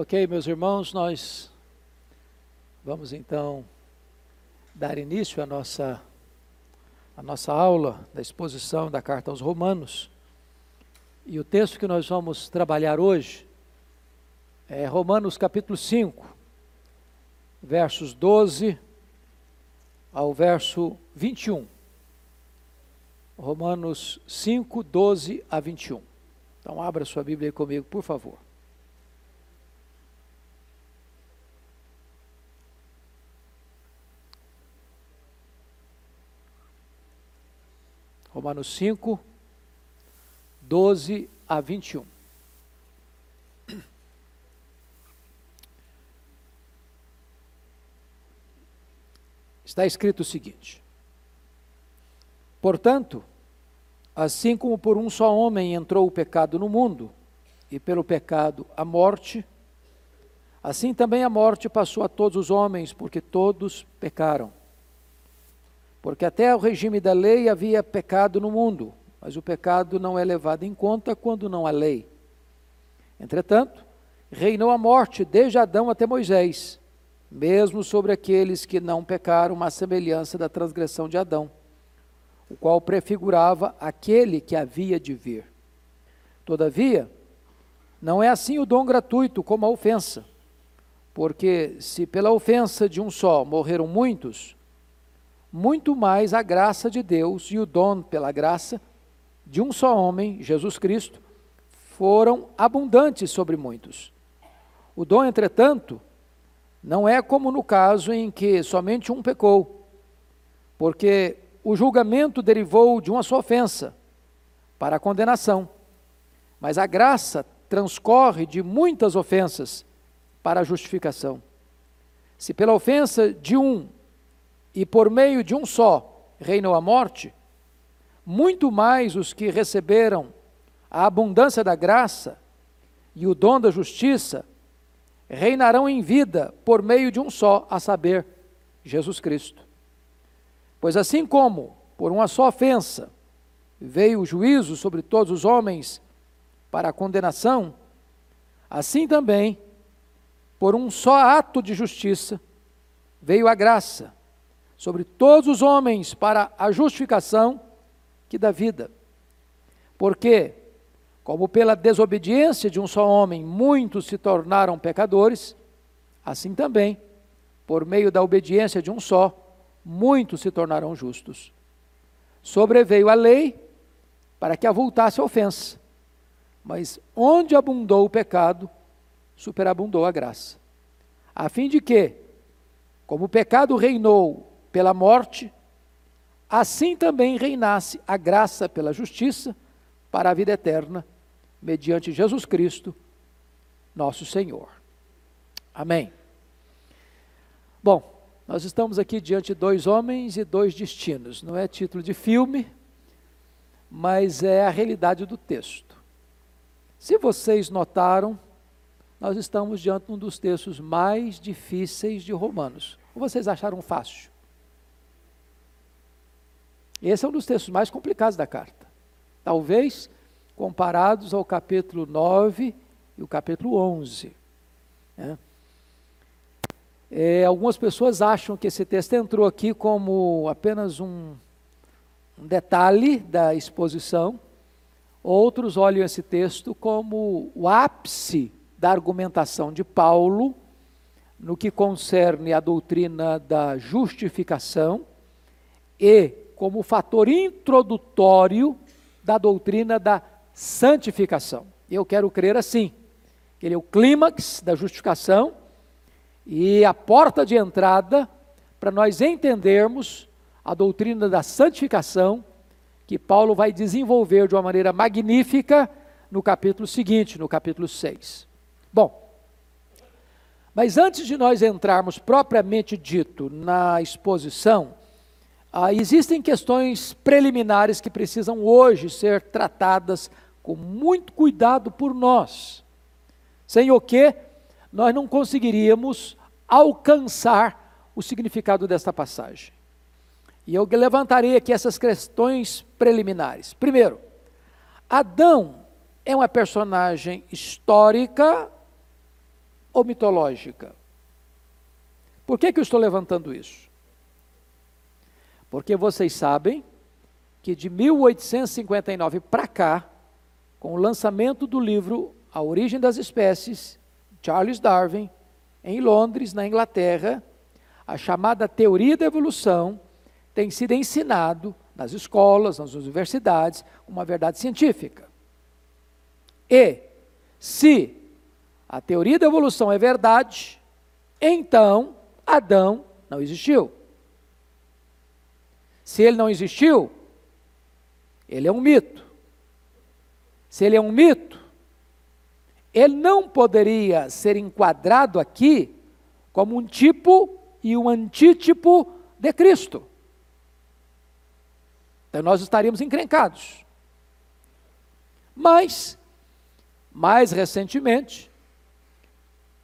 Ok, meus irmãos, nós vamos então dar início à nossa, à nossa aula da exposição da carta aos Romanos. E o texto que nós vamos trabalhar hoje é Romanos capítulo 5, versos 12 ao verso 21. Romanos 5, 12 a 21. Então abra sua Bíblia aí comigo, por favor. Romanos 5, 12 a 21. Está escrito o seguinte: Portanto, assim como por um só homem entrou o pecado no mundo, e pelo pecado a morte, assim também a morte passou a todos os homens, porque todos pecaram. Porque até o regime da lei havia pecado no mundo, mas o pecado não é levado em conta quando não há lei. Entretanto, reinou a morte desde Adão até Moisés, mesmo sobre aqueles que não pecaram, uma semelhança da transgressão de Adão, o qual prefigurava aquele que havia de vir. Todavia, não é assim o dom gratuito como a ofensa, porque se pela ofensa de um só morreram muitos, muito mais a graça de Deus e o dom pela graça de um só homem, Jesus Cristo, foram abundantes sobre muitos. O dom, entretanto, não é como no caso em que somente um pecou, porque o julgamento derivou de uma só ofensa para a condenação, mas a graça transcorre de muitas ofensas para a justificação. Se pela ofensa de um e por meio de um só reinou a morte, muito mais os que receberam a abundância da graça e o dom da justiça reinarão em vida por meio de um só, a saber, Jesus Cristo. Pois assim como por uma só ofensa veio o juízo sobre todos os homens para a condenação, assim também, por um só ato de justiça, veio a graça sobre todos os homens para a justificação que dá vida. Porque, como pela desobediência de um só homem muitos se tornaram pecadores, assim também, por meio da obediência de um só, muitos se tornaram justos. Sobreveio a lei para que avultasse a ofensa, mas onde abundou o pecado, superabundou a graça. A fim de que, como o pecado reinou pela morte, assim também reinasse a graça pela justiça para a vida eterna, mediante Jesus Cristo, nosso Senhor. Amém. Bom, nós estamos aqui diante de dois homens e dois destinos. Não é título de filme, mas é a realidade do texto. Se vocês notaram, nós estamos diante de um dos textos mais difíceis de Romanos. Ou vocês acharam fácil? Esse é um dos textos mais complicados da carta. Talvez comparados ao capítulo 9 e o capítulo 11. Né? É, algumas pessoas acham que esse texto entrou aqui como apenas um, um detalhe da exposição, outros olham esse texto como o ápice da argumentação de Paulo no que concerne a doutrina da justificação e como fator introdutório da doutrina da santificação. Eu quero crer assim, que ele é o clímax da justificação e a porta de entrada para nós entendermos a doutrina da santificação que Paulo vai desenvolver de uma maneira magnífica no capítulo seguinte, no capítulo 6. Bom, mas antes de nós entrarmos propriamente dito na exposição, ah, existem questões preliminares que precisam hoje ser tratadas com muito cuidado por nós, sem o que nós não conseguiríamos alcançar o significado desta passagem. E eu levantarei aqui essas questões preliminares. Primeiro, Adão é uma personagem histórica ou mitológica? Por que, que eu estou levantando isso? Porque vocês sabem que de 1859 para cá, com o lançamento do livro A Origem das Espécies, Charles Darwin, em Londres, na Inglaterra, a chamada teoria da evolução tem sido ensinado nas escolas, nas universidades, uma verdade científica. E, se a teoria da evolução é verdade, então Adão não existiu. Se ele não existiu, ele é um mito. Se ele é um mito, ele não poderia ser enquadrado aqui como um tipo e um antítipo de Cristo. Então nós estaríamos encrencados. Mas, mais recentemente,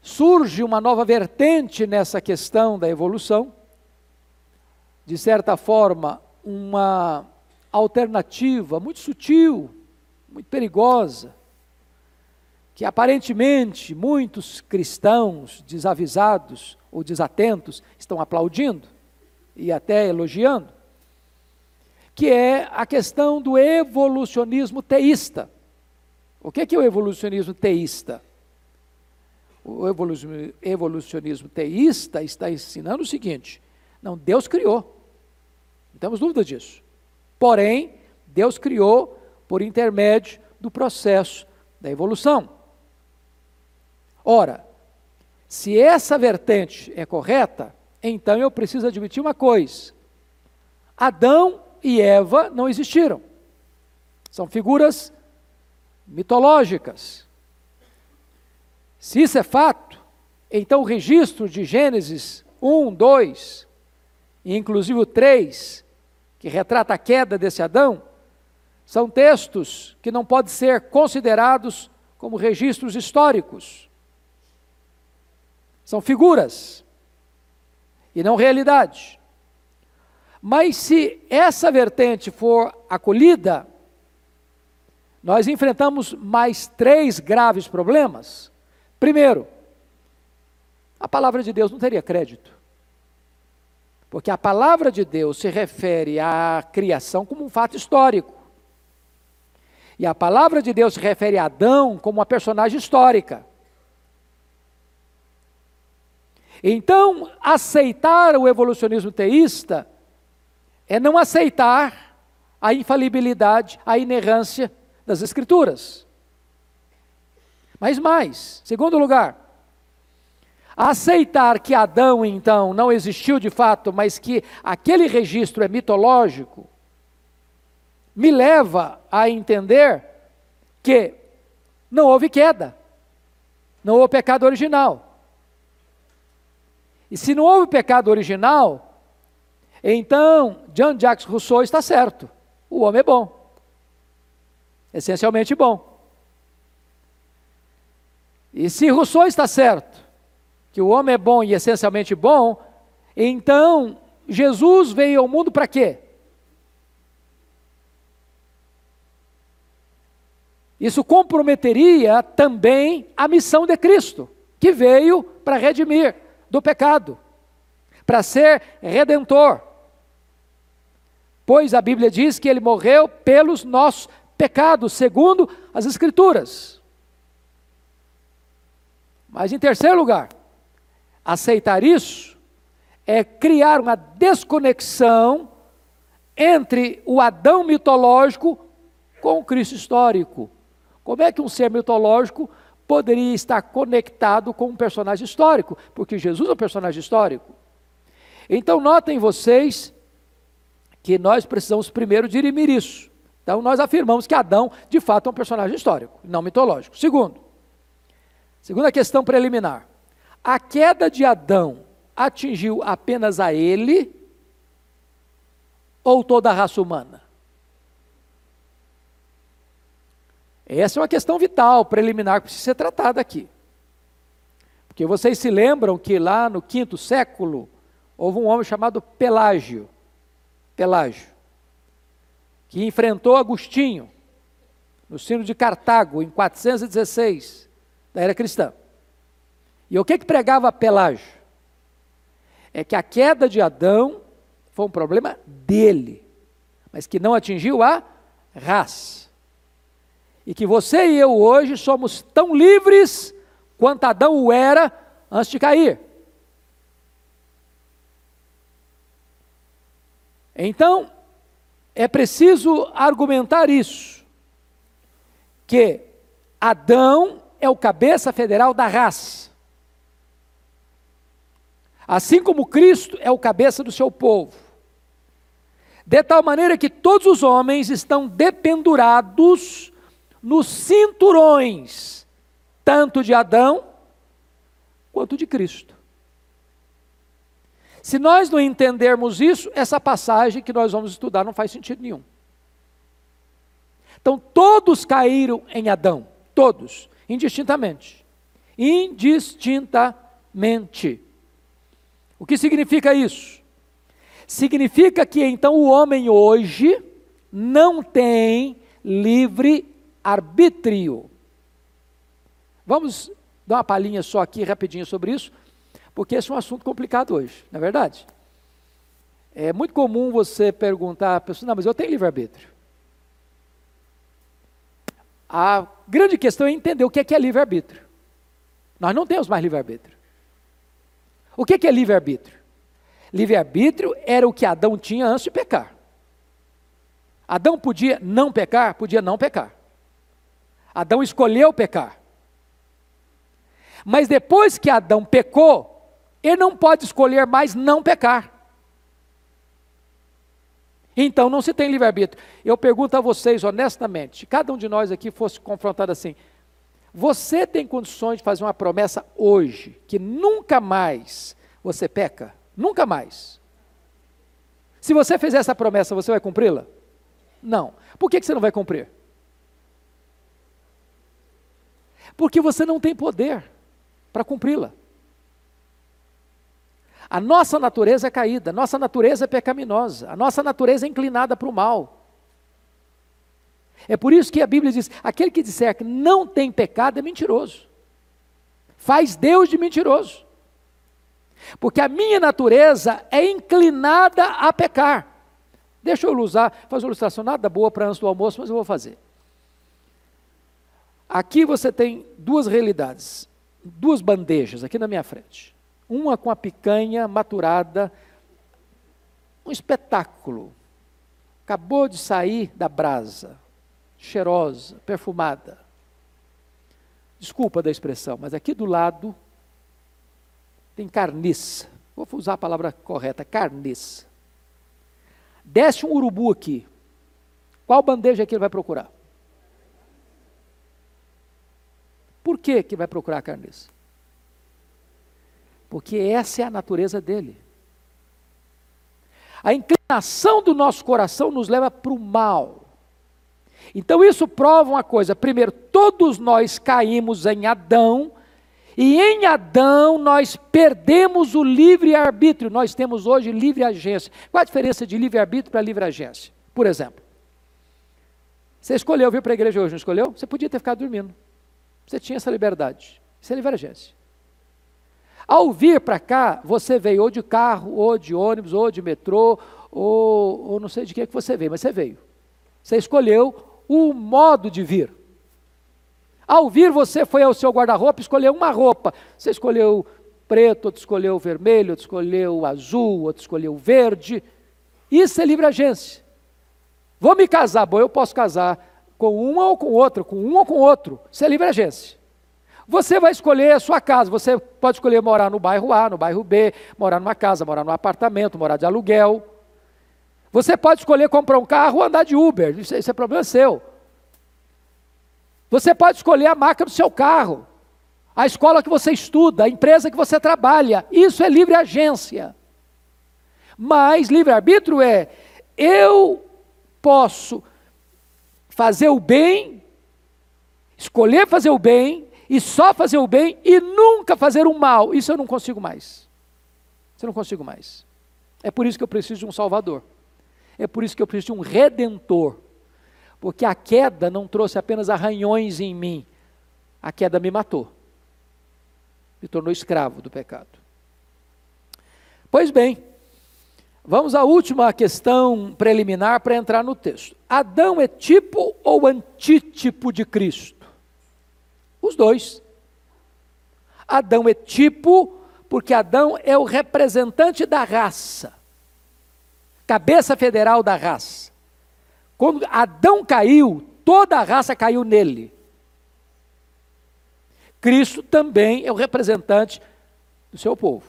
surge uma nova vertente nessa questão da evolução, de certa forma, uma alternativa muito sutil, muito perigosa, que aparentemente muitos cristãos desavisados ou desatentos estão aplaudindo e até elogiando, que é a questão do evolucionismo teísta. O que é, o evolucionismo teísta? O evolucionismo teísta está ensinando o seguinte: não, Deus criou, não temos dúvida disso. Porém, Deus criou por intermédio do processo da evolução. Ora, se essa vertente é correta, então eu preciso admitir uma coisa: Adão e Eva não existiram. São figuras mitológicas. Se isso é fato, então o registro de Gênesis 1, 2, e inclusive o 3, que retrata a queda desse Adão, são textos que não podem ser considerados como registros históricos. São figuras e não realidade. Mas se essa vertente for acolhida, nós enfrentamos mais três graves problemas. Primeiro, a palavra de Deus não teria crédito. Porque a palavra de Deus se refere à criação como um fato histórico. E a palavra de Deus se refere a Adão como uma personagem histórica. Então, aceitar o evolucionismo teísta é não aceitar a infalibilidade, a inerrância das Escrituras. Mas mais, segundo lugar, aceitar que Adão então não existiu de fato, mas que aquele registro é mitológico, me leva a entender que não houve queda, não houve pecado original. E se não houve pecado original, então Jean-Jacques Rousseau está certo. O homem é bom. Essencialmente bom. E se Rousseau está certo, que o homem é bom e essencialmente bom, então Jesus veio ao mundo para quê? Isso comprometeria também a missão de Cristo, que veio para redimir do pecado, para ser redentor. Pois a Bíblia diz que ele morreu pelos nossos pecados, segundo as Escrituras. Mas em terceiro lugar, aceitar isso é criar uma desconexão entre o Adão mitológico com o Cristo histórico. Como é que um ser mitológico poderia estar conectado com um personagem histórico, porque Jesus é um personagem histórico. Então, notem vocês que nós precisamos primeiro dirimir isso. Então, nós afirmamos que Adão, de fato, é um personagem histórico, não mitológico. Segundo, segunda questão preliminar: a queda de Adão atingiu apenas a ele ou toda a raça humana? Essa é uma questão vital, preliminar, que precisa ser tratada aqui. Porque vocês se lembram que lá no quinto século houve um homem chamado Pelágio, Pelágio, que enfrentou Agostinho no sino de Cartago em 416 da era cristã. E o que, que pregava Pelágio? É que a queda de Adão foi um problema dele, mas que não atingiu a raça. E que você e eu hoje somos tão livres quanto Adão o era antes de cair. Então, é preciso argumentar isso, que Adão é o cabeça federal da raça. Assim como Cristo é o cabeça do seu povo. De tal maneira que todos os homens estão dependurados nos cinturões, tanto de Adão quanto de Cristo. Se nós não entendermos isso, essa passagem que nós vamos estudar não faz sentido nenhum. Então, todos caíram em Adão, todos, indistintamente. Indistintamente. O que significa isso? Significa que então o homem hoje não tem livre arbítrio. Vamos dar uma palhinha só aqui rapidinho sobre isso porque esse é um assunto complicado hoje, não é verdade? É muito comum você perguntar à pessoa, não, mas eu tenho livre-arbítrio. A grande questão é entender o que é, que é livre-arbítrio. Nós não temos mais livre-arbítrio. O que é, livre-arbítrio? Livre-arbítrio era o que Adão tinha antes de pecar. Adão podia não pecar? Podia não pecar. Adão escolheu pecar. Mas depois que Adão pecou, ele não pode escolher mais não pecar. Então não se tem livre-arbítrio. Eu pergunto a vocês honestamente, se cada um de nós aqui fosse confrontado assim, você tem condições de fazer uma promessa hoje, que nunca mais você peca? Nunca mais. Se você fizer essa promessa, você vai cumpri-la? Não. Por que, que você não vai cumprir? Porque você não tem poder para cumpri-la. A nossa natureza é caída, a nossa natureza é pecaminosa, a nossa natureza é inclinada para o mal. É por isso que a Bíblia diz: aquele que disser que não tem pecado é mentiroso. Faz Deus de mentiroso. Porque a minha natureza é inclinada a pecar. Deixa eu usar, fazer uma ilustração nada boa para antes do almoço, mas eu vou fazer. Aqui você tem duas realidades, duas bandejas aqui na minha frente uma com a picanha maturada, um espetáculo. Acabou de sair da brasa, cheirosa, perfumada. Desculpa da expressão, mas aqui do lado tem carniça. Vou usar a palavra correta, carniça. Desce um urubu aqui. Qual bandeja que ele vai procurar? Por que, que vai procurar a carniça? porque essa é a natureza dele. A inclinação do nosso coração nos leva para o mal. Então isso prova uma coisa: primeiro, todos nós caímos em Adão, e em Adão nós perdemos o livre-arbítrio. Nós temos hoje livre agência. Qual a diferença de livre-arbítrio para livre agência? Por exemplo, você escolheu vir para a igreja hoje, não escolheu? Você podia ter ficado dormindo. Você tinha essa liberdade. Isso é livre agência. Ao vir para cá, você veio ou de carro, ou de ônibus, ou de metrô, ou, ou não sei de que, que você veio, mas você veio. Você escolheu o modo de vir. Ao vir, você foi ao seu guarda-roupa, escolheu uma roupa. Você escolheu preto, outro escolheu vermelho, outro escolheu azul, outro escolheu verde. Isso é livre agência. Vou me casar, bom, eu posso casar com uma ou com outra, com um ou com outro. Isso é livre agência. Você vai escolher a sua casa. Você pode escolher morar no bairro A, no bairro B, morar numa casa, morar num apartamento, morar de aluguel. Você pode escolher comprar um carro ou andar de Uber. Isso, isso é problema seu. Você pode escolher a marca do seu carro, a escola que você estuda, a empresa que você trabalha. Isso é livre agência. Mas livre-arbítrio é eu posso fazer o bem, escolher fazer o bem, e só fazer o bem e nunca fazer o mal. Isso eu não consigo mais. Isso eu não consigo mais. É por isso que eu preciso de um Salvador. É por isso que eu preciso de um Redentor. Porque a queda não trouxe apenas arranhões em mim, a queda me matou. se tornou escravo do pecado. Pois bem, vamos à última questão preliminar para entrar no texto. Adão é tipo ou antítipo de Cristo? Os dois. Adão é tipo porque Adão é o representante da raça, cabeça federal da raça. Quando Adão caiu, toda a raça caiu nele. Cristo também é o representante do seu povo.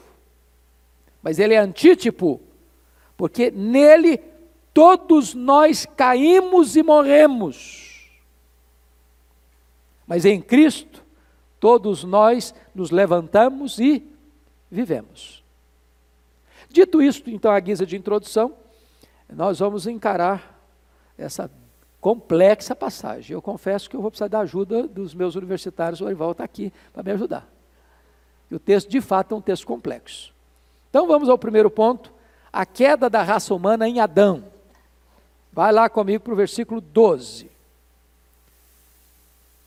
Mas ele é antítipo, porque nele todos nós caímos e morremos. Mas em Cristo, todos nós nos levantamos e vivemos. Dito isto, então, a guisa de introdução, nós vamos encarar essa complexa passagem. Eu confesso que eu vou precisar da ajuda dos meus universitários, o Orival está aqui para me ajudar. E o texto, de fato, é um texto complexo. Então vamos ao primeiro ponto, a queda da raça humana em Adão. Vai lá comigo para o versículo 12.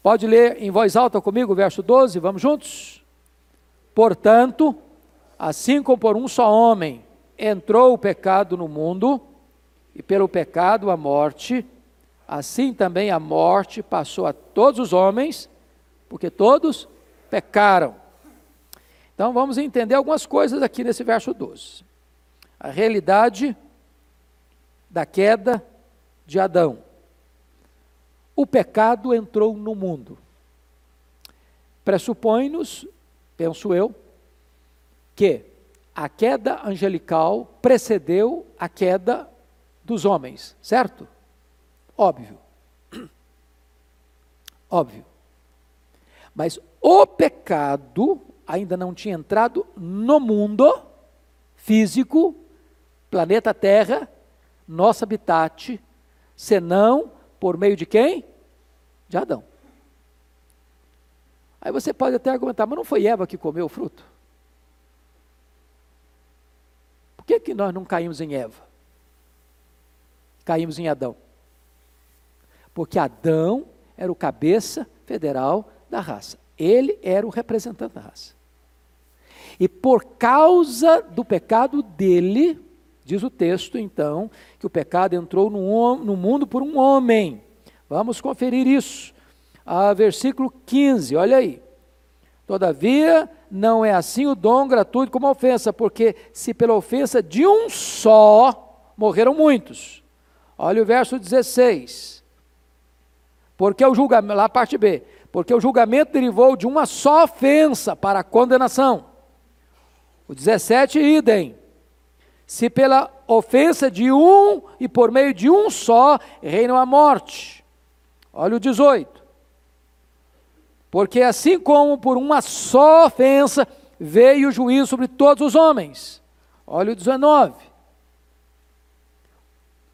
Pode ler em voz alta comigo o verso 12, vamos juntos? Portanto, assim como por um só homem entrou o pecado no mundo, e pelo pecado a morte, assim também a morte passou a todos os homens, porque todos pecaram. Então vamos entender algumas coisas aqui nesse verso 12. A realidade da queda de Adão. O pecado entrou no mundo. Pressupõe-nos, penso eu, que a queda angelical precedeu a queda dos homens, certo? Óbvio. Óbvio. Mas o pecado ainda não tinha entrado no mundo físico, planeta Terra, nosso habitat, senão por meio de quem? De Adão. Aí você pode até argumentar, mas não foi Eva que comeu o fruto? Por que, que nós não caímos em Eva? Caímos em Adão porque Adão era o cabeça federal da raça. Ele era o representante da raça. E por causa do pecado dele, diz o texto então, que o pecado entrou no, no mundo por um homem. Vamos conferir isso. Ah, versículo 15, olha aí. Todavia, não é assim o dom gratuito como a ofensa, porque se pela ofensa de um só morreram muitos. Olha o verso 16. Porque o julgamento, lá parte B, porque o julgamento derivou de uma só ofensa para a condenação. O 17, idem. Se pela ofensa de um e por meio de um só reinam a morte. Olha o 18. Porque assim como por uma só ofensa veio o juízo sobre todos os homens. Olha o 19.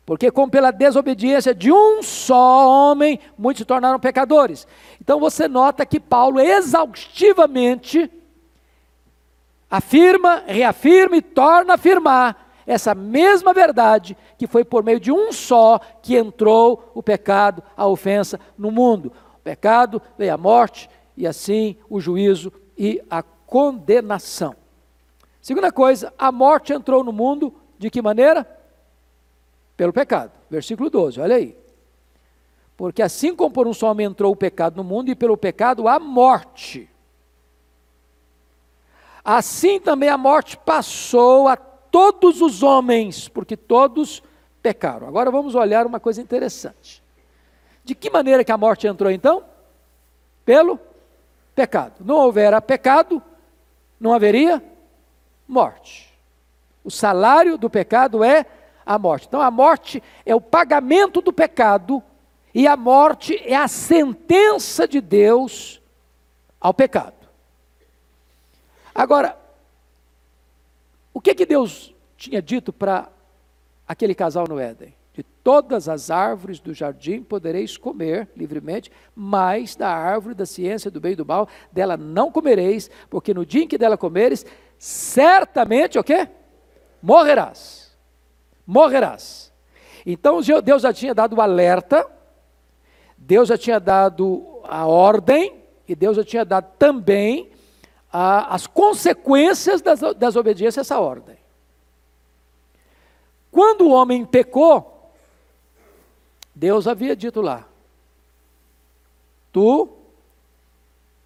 Porque, como pela desobediência de um só homem, muitos se tornaram pecadores. Então você nota que Paulo exaustivamente afirma, reafirma e torna a afirmar essa mesma verdade que foi por meio de um só que entrou o pecado, a ofensa no mundo. O pecado veio a morte e assim o juízo e a condenação. Segunda coisa, a morte entrou no mundo de que maneira? Pelo pecado. Versículo 12, olha aí. Porque assim como por um só homem entrou o pecado no mundo, e pelo pecado a morte. Assim também a morte passou a todos os homens, porque todos pecaram. Agora vamos olhar uma coisa interessante. De que maneira que a morte entrou então? Pelo pecado. Não houvera pecado, não haveria morte. O salário do pecado é a morte. Então a morte é o pagamento do pecado e a morte é a sentença de Deus ao pecado. Agora, o que que Deus tinha dito para aquele casal no Éden? De todas as árvores do jardim podereis comer livremente, mas da árvore da ciência do bem e do mal, dela não comereis, porque no dia em que dela comeres, certamente o quê? Morrerás morrerás. Então Deus já tinha dado o alerta, Deus já tinha dado a ordem, e Deus já tinha dado também a, as consequências das, desobediência a essa ordem. Quando o homem pecou, Deus havia dito lá: Tu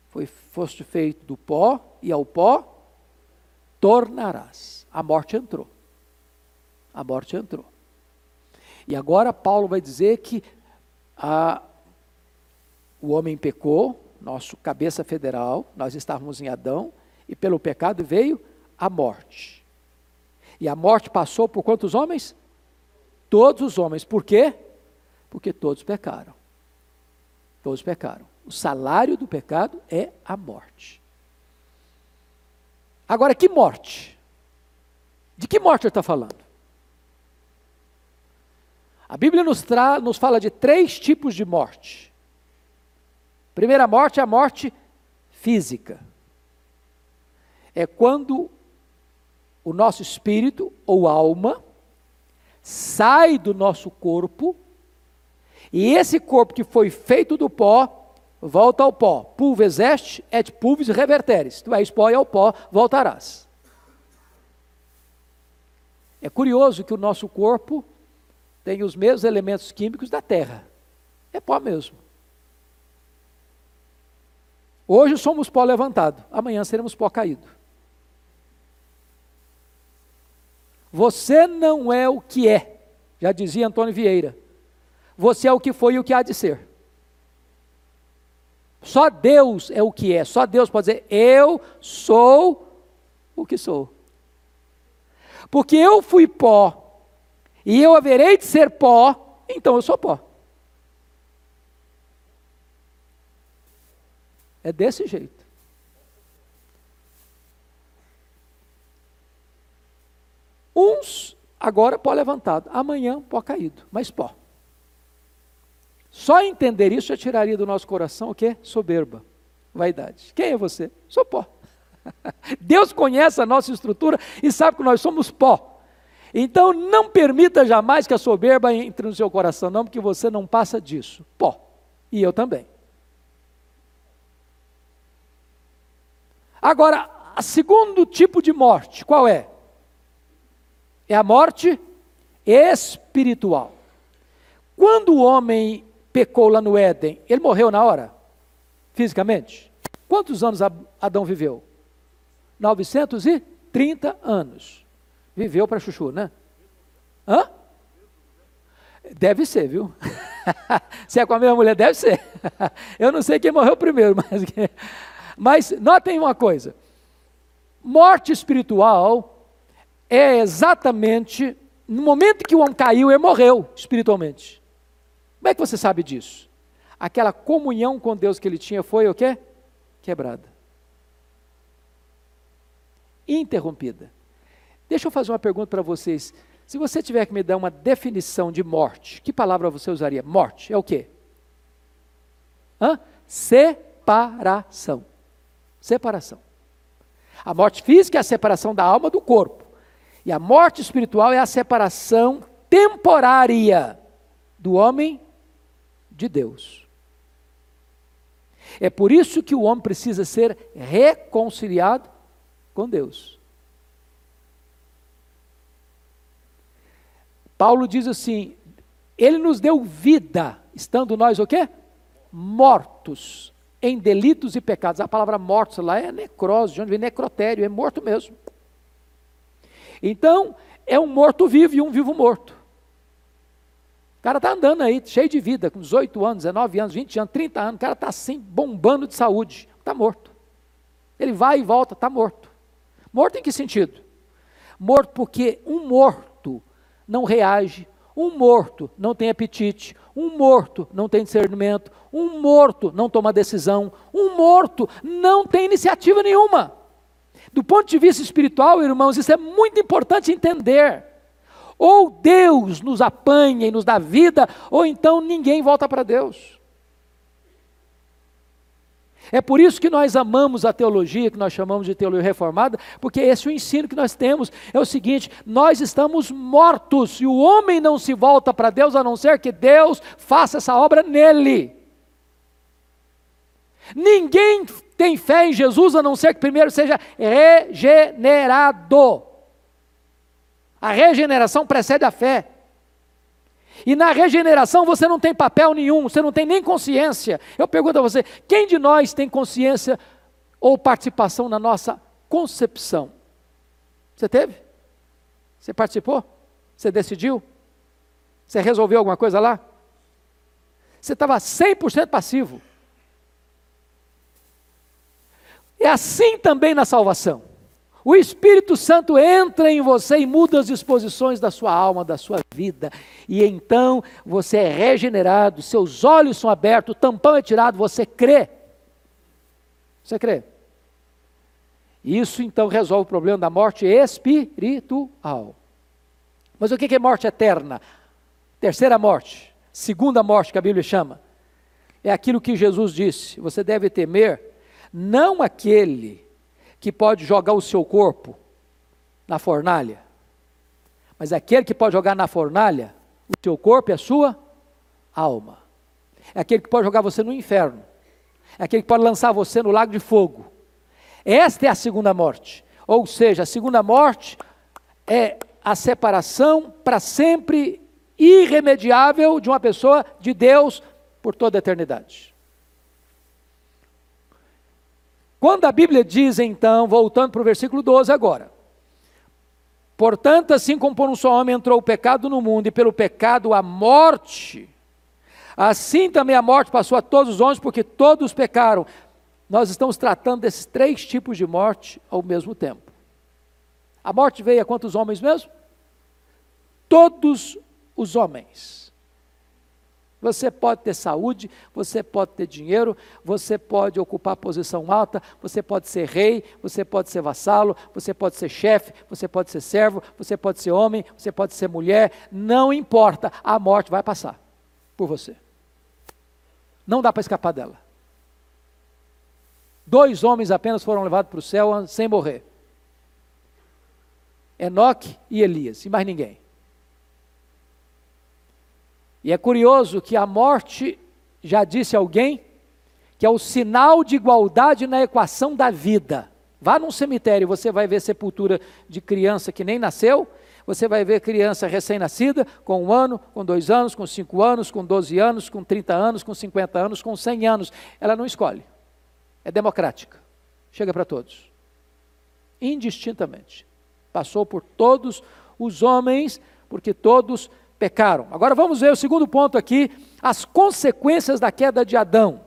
foi, foste feito do pó, e ao pó tornarás. A morte entrou. A morte entrou. E agora Paulo vai dizer que a, o homem pecou, nosso cabeça federal, nós estávamos em Adão, e pelo pecado veio a morte. E a morte passou por quantos homens? Todos os homens. Por quê? Porque todos pecaram. Todos pecaram. O salário do pecado é a morte. Agora, que morte? De que morte ele está falando? A Bíblia nos, tra nos fala de três tipos de morte. Primeira morte é a morte física. É quando o nosso espírito ou alma sai do nosso corpo e esse corpo que foi feito do pó volta ao pó. Pulves est et pulvis reverteres. Tu és pó e ao pó voltarás. É curioso que o nosso corpo tem os mesmos elementos químicos da terra. É pó mesmo. Hoje somos pó levantado, amanhã seremos pó caído. Você não é o que é, já dizia Antônio Vieira. Você é o que foi e o que há de ser. Só Deus é o que é, só Deus pode dizer: Eu sou o que sou. Porque eu fui pó, e eu haverei de ser pó, então eu sou pó. É desse jeito. Uns, agora pó levantado, amanhã pó caído, mas pó. Só entender isso já tiraria do nosso coração o quê? Soberba, vaidade. Quem é você? Sou pó. Deus conhece a nossa estrutura e sabe que nós somos pó. Então não permita jamais que a soberba entre no seu coração, não, porque você não passa disso. Pó. E eu também. Agora, o segundo tipo de morte, qual é? É a morte espiritual. Quando o homem pecou lá no Éden, ele morreu na hora? Fisicamente? Quantos anos Adão viveu? 930 anos. Viveu para chuchu, né? Hã? Deve ser, viu? Se é com a mesma mulher, deve ser. Eu não sei quem morreu primeiro, mas, mas notem uma coisa: morte espiritual é exatamente no momento que o homem caiu, ele morreu espiritualmente. Como é que você sabe disso? Aquela comunhão com Deus que ele tinha foi o quê? Quebrada. Interrompida. Deixa eu fazer uma pergunta para vocês. Se você tiver que me dar uma definição de morte, que palavra você usaria? Morte é o quê? Hã? Separação. Separação. A morte física é a separação da alma do corpo. E a morte espiritual é a separação temporária do homem de Deus. É por isso que o homem precisa ser reconciliado com Deus. Paulo diz assim: Ele nos deu vida, estando nós o quê? Mortos em delitos e pecados. A palavra mortos lá é necrose, de onde vem necrotério, é morto mesmo. Então, é um morto vivo e um vivo morto. O cara está andando aí, cheio de vida, com 18 anos, 19 anos, 20 anos, 30 anos, o cara está assim, bombando de saúde, está morto. Ele vai e volta, está morto. Morto em que sentido? Morto porque um morto não reage, um morto não tem apetite, um morto não tem discernimento, um morto não toma decisão, um morto não tem iniciativa nenhuma. Do ponto de vista espiritual, irmãos, isso é muito importante entender. Ou Deus nos apanha e nos dá vida, ou então ninguém volta para Deus. É por isso que nós amamos a teologia, que nós chamamos de teologia reformada, porque esse é o ensino que nós temos. É o seguinte: nós estamos mortos e o homem não se volta para Deus a não ser que Deus faça essa obra nele. Ninguém tem fé em Jesus a não ser que primeiro seja regenerado. A regeneração precede a fé. E na regeneração você não tem papel nenhum, você não tem nem consciência. Eu pergunto a você: quem de nós tem consciência ou participação na nossa concepção? Você teve? Você participou? Você decidiu? Você resolveu alguma coisa lá? Você estava 100% passivo. É assim também na salvação. O Espírito Santo entra em você e muda as disposições da sua alma, da sua vida. E então você é regenerado, seus olhos são abertos, o tampão é tirado, você crê. Você crê? Isso então resolve o problema da morte espiritual. Mas o que é morte eterna? Terceira morte, segunda morte que a Bíblia chama. É aquilo que Jesus disse: você deve temer não aquele que pode jogar o seu corpo na fornalha, mas aquele que pode jogar na fornalha o seu corpo e a sua alma. É aquele que pode jogar você no inferno. É aquele que pode lançar você no lago de fogo. Esta é a segunda morte. Ou seja, a segunda morte é a separação para sempre irremediável de uma pessoa de Deus por toda a eternidade. Quando a Bíblia diz então, voltando para o versículo 12 agora, portanto, assim como por um só homem entrou o pecado no mundo e pelo pecado a morte, assim também a morte passou a todos os homens, porque todos pecaram. Nós estamos tratando desses três tipos de morte ao mesmo tempo. A morte veio a quantos homens mesmo? Todos os homens. Você pode ter saúde, você pode ter dinheiro, você pode ocupar posição alta, você pode ser rei, você pode ser vassalo, você pode ser chefe, você pode ser servo, você pode ser homem, você pode ser mulher, não importa, a morte vai passar por você. Não dá para escapar dela. Dois homens apenas foram levados para o céu sem morrer: Enoque e Elias, e mais ninguém. E é curioso que a morte, já disse alguém, que é o sinal de igualdade na equação da vida. Vá num cemitério, você vai ver sepultura de criança que nem nasceu, você vai ver criança recém-nascida, com um ano, com dois anos, com cinco anos, com doze anos, com trinta anos, com cinquenta anos, com cem anos. Ela não escolhe. É democrática. Chega para todos. Indistintamente. Passou por todos os homens, porque todos pecaram. Agora vamos ver o segundo ponto aqui, as consequências da queda de Adão.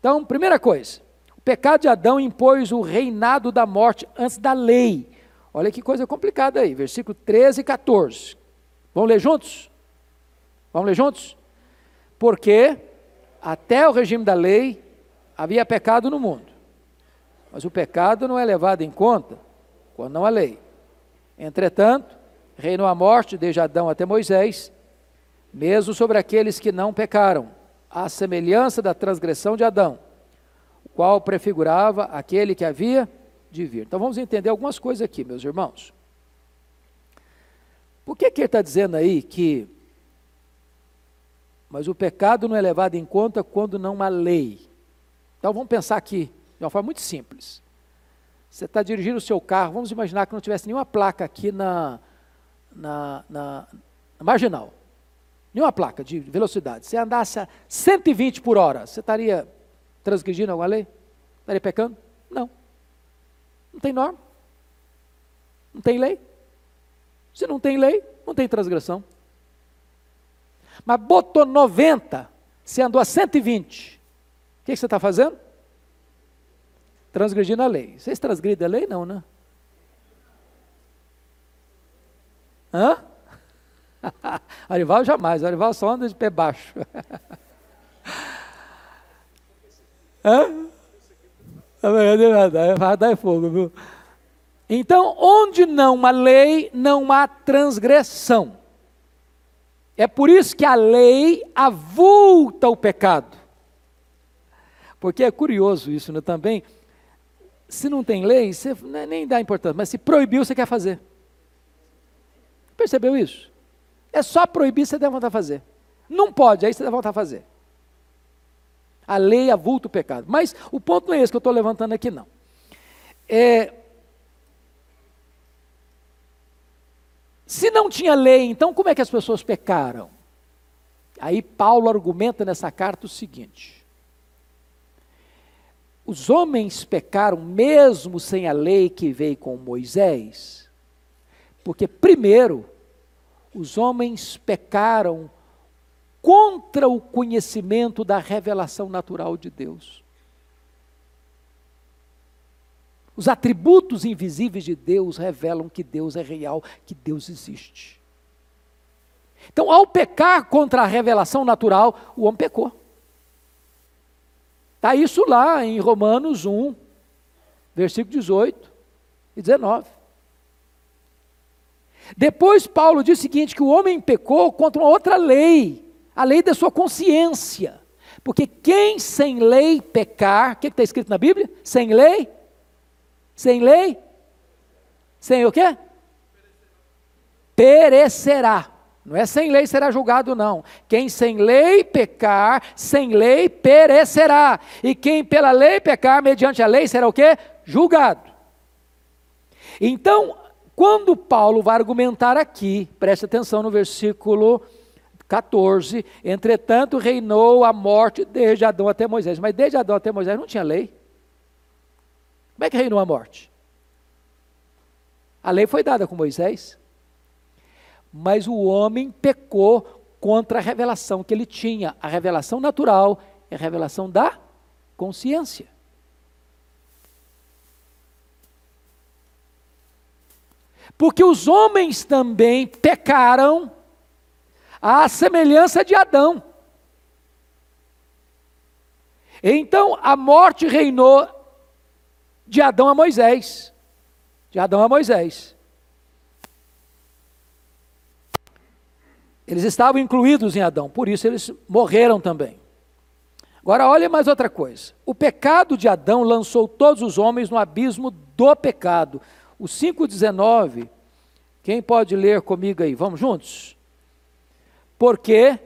Então, primeira coisa, o pecado de Adão impôs o reinado da morte antes da lei. Olha que coisa complicada aí, versículo 13 e 14. Vamos ler juntos? Vamos ler juntos? Porque até o regime da lei havia pecado no mundo. Mas o pecado não é levado em conta quando não há lei. Entretanto, reinou a morte desde Adão até Moisés, mesmo sobre aqueles que não pecaram, à semelhança da transgressão de Adão, o qual prefigurava aquele que havia de vir. Então vamos entender algumas coisas aqui, meus irmãos. Por que, que ele está dizendo aí que. Mas o pecado não é levado em conta quando não há lei. Então vamos pensar aqui, de uma forma muito simples. Você está dirigindo o seu carro, vamos imaginar que não tivesse nenhuma placa aqui na, na, na, na marginal, nenhuma placa de velocidade, você andasse a 120 por hora, você estaria transgredindo alguma lei? Estaria pecando? Não. Não tem norma. Não tem lei. Se não tem lei, não tem transgressão. Mas botou 90, você andou a 120. O que, que você está fazendo? Transgredindo a lei. Vocês transgridem a lei? Não, né? Hã? Arival jamais, Arival só anda de pé baixo. Hã? Vai dar fogo, viu? Então, onde não há lei, não há transgressão. É por isso que a lei avulta o pecado. Porque é curioso isso né, também. Se não tem lei, você nem dá importância, mas se proibiu, você quer fazer. Percebeu isso? É só proibir, você deve voltar a fazer. Não pode, aí você deve voltar a fazer. A lei avulta o pecado. Mas o ponto não é esse que eu estou levantando aqui, não. É, se não tinha lei, então como é que as pessoas pecaram? Aí Paulo argumenta nessa carta o seguinte: os homens pecaram mesmo sem a lei que veio com Moisés, porque primeiro os homens pecaram contra o conhecimento da revelação natural de Deus. Os atributos invisíveis de Deus revelam que Deus é real, que Deus existe. Então, ao pecar contra a revelação natural, o homem pecou. Está isso lá em Romanos 1, versículo 18 e 19. Depois Paulo diz o seguinte: que o homem pecou contra uma outra lei, a lei da sua consciência. Porque quem sem lei pecar, o que está escrito na Bíblia? Sem lei? Sem lei? Sem o quê? Perecerá. Não é sem lei será julgado, não. Quem sem lei pecar, sem lei perecerá. E quem pela lei pecar, mediante a lei, será o quê? Julgado. Então, quando Paulo vai argumentar aqui, preste atenção no versículo 14: entretanto reinou a morte desde Adão até Moisés. Mas desde Adão até Moisés não tinha lei. Como é que reinou a morte? A lei foi dada com Moisés, mas o homem pecou contra a revelação que ele tinha. A revelação natural é a revelação da consciência. Porque os homens também pecaram à semelhança de Adão. Então a morte reinou de Adão a Moisés. De Adão a Moisés. Eles estavam incluídos em Adão, por isso eles morreram também. Agora, olha mais outra coisa. O pecado de Adão lançou todos os homens no abismo do pecado. O 5,19, quem pode ler comigo aí? Vamos juntos? Porque,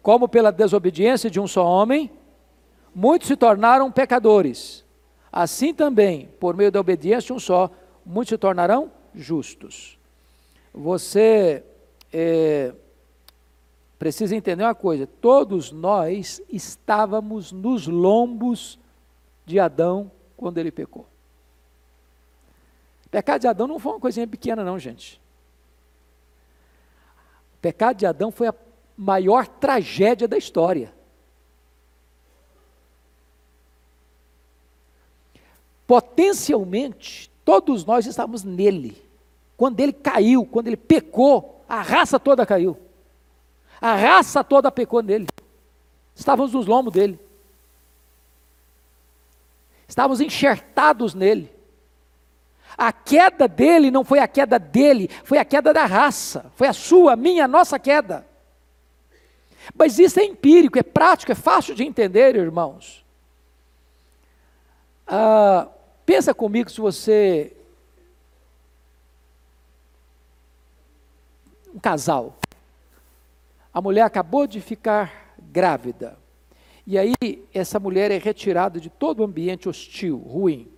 como pela desobediência de um só homem, muitos se tornaram pecadores. Assim também, por meio da obediência de um só, muitos se tornarão justos. Você é, precisa entender uma coisa: todos nós estávamos nos lombos de Adão quando ele pecou. Pecado de Adão não foi uma coisinha pequena, não, gente. O pecado de Adão foi a maior tragédia da história. Potencialmente, todos nós estávamos nele. Quando ele caiu, quando ele pecou, a raça toda caiu. A raça toda pecou nele. Estávamos nos lombos dele. Estávamos enxertados nele. A queda dele não foi a queda dele, foi a queda da raça, foi a sua, a minha, a nossa queda. Mas isso é empírico, é prático, é fácil de entender, irmãos. Ah, pensa comigo se você. Um casal. A mulher acabou de ficar grávida. E aí, essa mulher é retirada de todo o ambiente hostil, ruim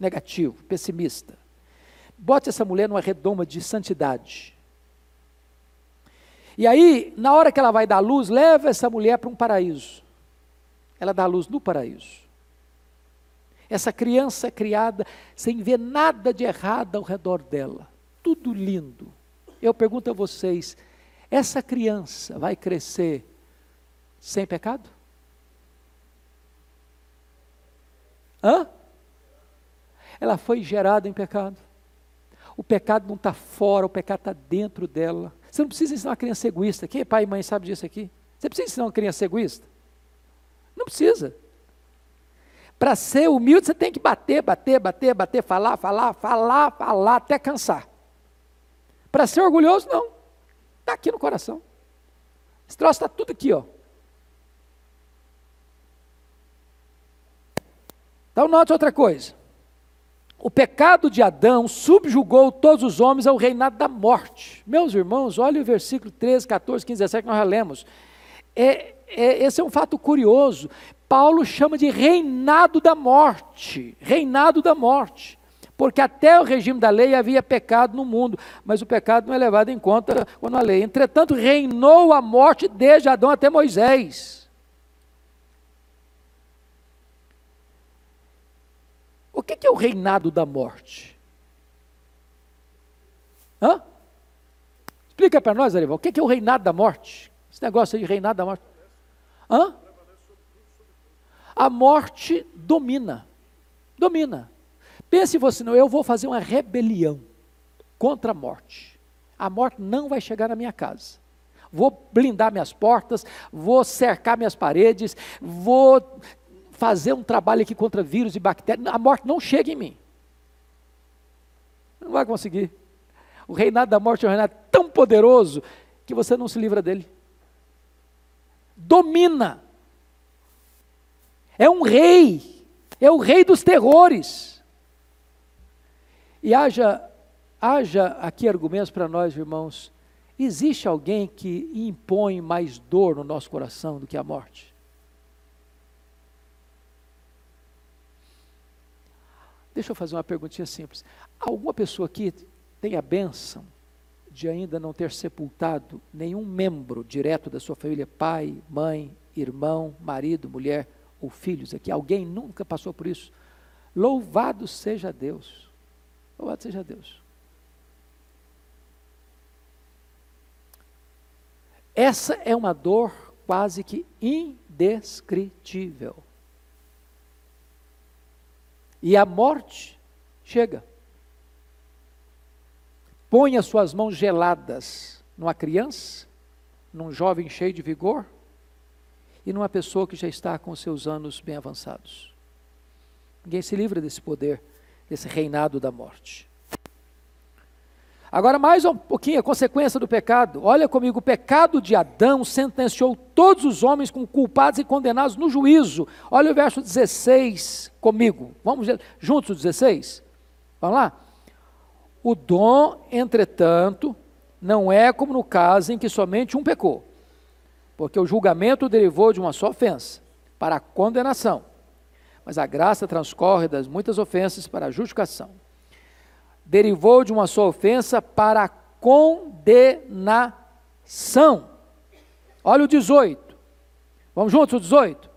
negativo, pessimista. Bote essa mulher numa redoma de santidade. E aí, na hora que ela vai dar luz, leva essa mulher para um paraíso. Ela dá luz no paraíso. Essa criança é criada sem ver nada de errado ao redor dela. Tudo lindo. Eu pergunto a vocês: essa criança vai crescer sem pecado? Hã? Ela foi gerada em pecado. O pecado não está fora, o pecado está dentro dela. Você não precisa ensinar uma criança egoísta. Quem é pai e mãe sabe disso aqui? Você precisa ensinar uma criança egoísta? Não precisa. Para ser humilde, você tem que bater, bater, bater, bater, falar, falar, falar, falar, até cansar. Para ser orgulhoso, não. Está aqui no coração. Esse troço está tudo aqui, ó. Então, note outra coisa. O pecado de Adão subjugou todos os homens ao reinado da morte. Meus irmãos, olha o versículo 13, 14, 15, 17 que nós lemos. é, é, esse é um fato curioso. Paulo chama de reinado da morte. Reinado da morte. Porque até o regime da lei havia pecado no mundo, mas o pecado não é levado em conta quando a lei. Entretanto, reinou a morte desde Adão até Moisés. O que é o reinado da morte? Hã? Explica para nós, Arival, o que é o reinado da morte? Esse negócio de reinado da morte. Hã? A morte domina. Domina. Pense você, não, eu vou fazer uma rebelião contra a morte. A morte não vai chegar na minha casa. Vou blindar minhas portas, vou cercar minhas paredes, vou fazer um trabalho aqui contra vírus e bactérias. A morte não chega em mim. Não vai conseguir. O reinado da morte é um reinado tão poderoso que você não se livra dele. Domina. É um rei. É o rei dos terrores. E haja, haja aqui argumentos para nós, irmãos. Existe alguém que impõe mais dor no nosso coração do que a morte? Deixa eu fazer uma perguntinha simples. Alguma pessoa aqui tem a bênção de ainda não ter sepultado nenhum membro direto da sua família, pai, mãe, irmão, marido, mulher ou filhos aqui? Alguém nunca passou por isso? Louvado seja Deus. Louvado seja Deus. Essa é uma dor quase que indescritível. E a morte chega. Põe as suas mãos geladas numa criança, num jovem cheio de vigor e numa pessoa que já está com seus anos bem avançados. Ninguém se livra desse poder esse reinado da morte. Agora, mais um pouquinho, a consequência do pecado. Olha comigo, o pecado de Adão sentenciou todos os homens como culpados e condenados no juízo. Olha o verso 16 comigo. Vamos juntos o 16? Vamos lá? O dom, entretanto, não é como no caso em que somente um pecou, porque o julgamento derivou de uma só ofensa, para a condenação mas a graça transcorre das muitas ofensas para a justificação. Derivou de uma só ofensa para condenação. Olha o 18. Vamos juntos, o 18.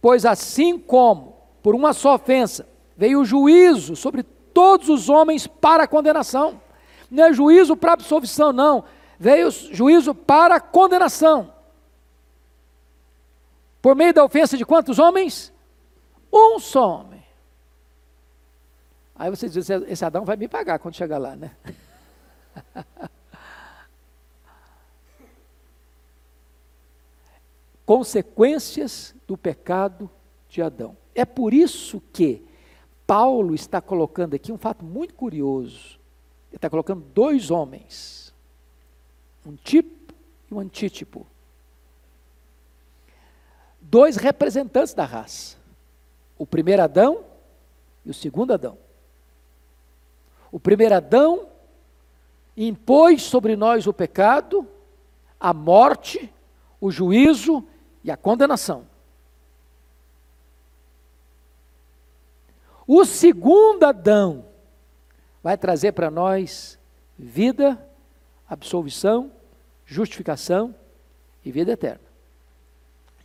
Pois assim como por uma só ofensa veio o juízo sobre todos os homens para condenação. Não é juízo para absolvição, não. Veio juízo para condenação. Por meio da ofensa de quantos homens? Um só homem. Aí você diz, esse Adão vai me pagar quando chegar lá, né? Consequências do pecado de Adão. É por isso que Paulo está colocando aqui um fato muito curioso. Ele está colocando dois homens, um tipo e um antítipo. Dois representantes da raça o primeiro Adão e o segundo Adão. O primeiro Adão impôs sobre nós o pecado, a morte, o juízo e a condenação. O segundo Adão vai trazer para nós vida, absolvição, justificação e vida eterna.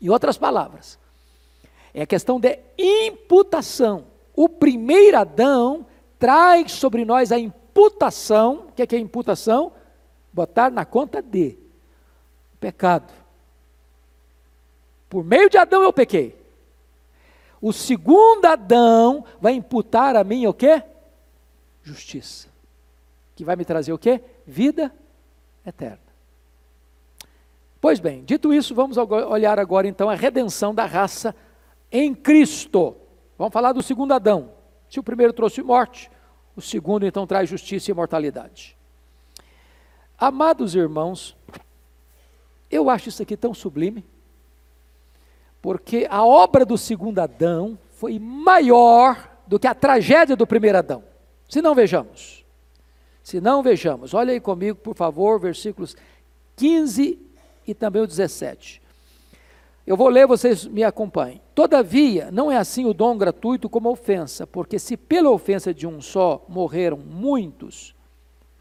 Em outras palavras, é a questão de imputação. O primeiro Adão traz sobre nós a imputação. O que é, que é imputação? Botar na conta de pecado. Por meio de Adão eu pequei. O segundo Adão vai imputar a mim o quê? Justiça. Que vai me trazer o quê? Vida eterna. Pois bem, dito isso, vamos olhar agora então a redenção da raça em Cristo. Vamos falar do segundo Adão. Se o primeiro trouxe morte, o segundo então traz justiça e imortalidade. Amados irmãos, eu acho isso aqui tão sublime, porque a obra do segundo Adão foi maior do que a tragédia do primeiro Adão. Se não vejamos, se não vejamos, olha aí comigo, por favor, versículos 15 e também o 17. Eu vou ler, vocês me acompanhem. Todavia, não é assim o dom gratuito como a ofensa, porque se pela ofensa de um só morreram muitos,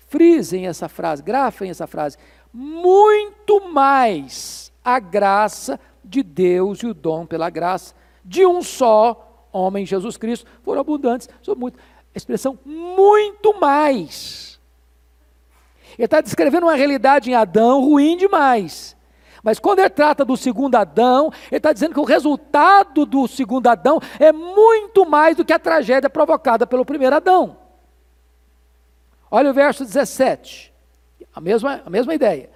frisem essa frase, grafem essa frase, muito mais a graça de Deus e o dom pela graça de um só homem, Jesus Cristo, foram abundantes. Muito, expressão muito mais. Ele está descrevendo uma realidade em Adão ruim demais. Mas quando ele trata do segundo Adão, ele está dizendo que o resultado do segundo Adão é muito mais do que a tragédia provocada pelo primeiro Adão. Olha o verso 17, a mesma, a mesma ideia.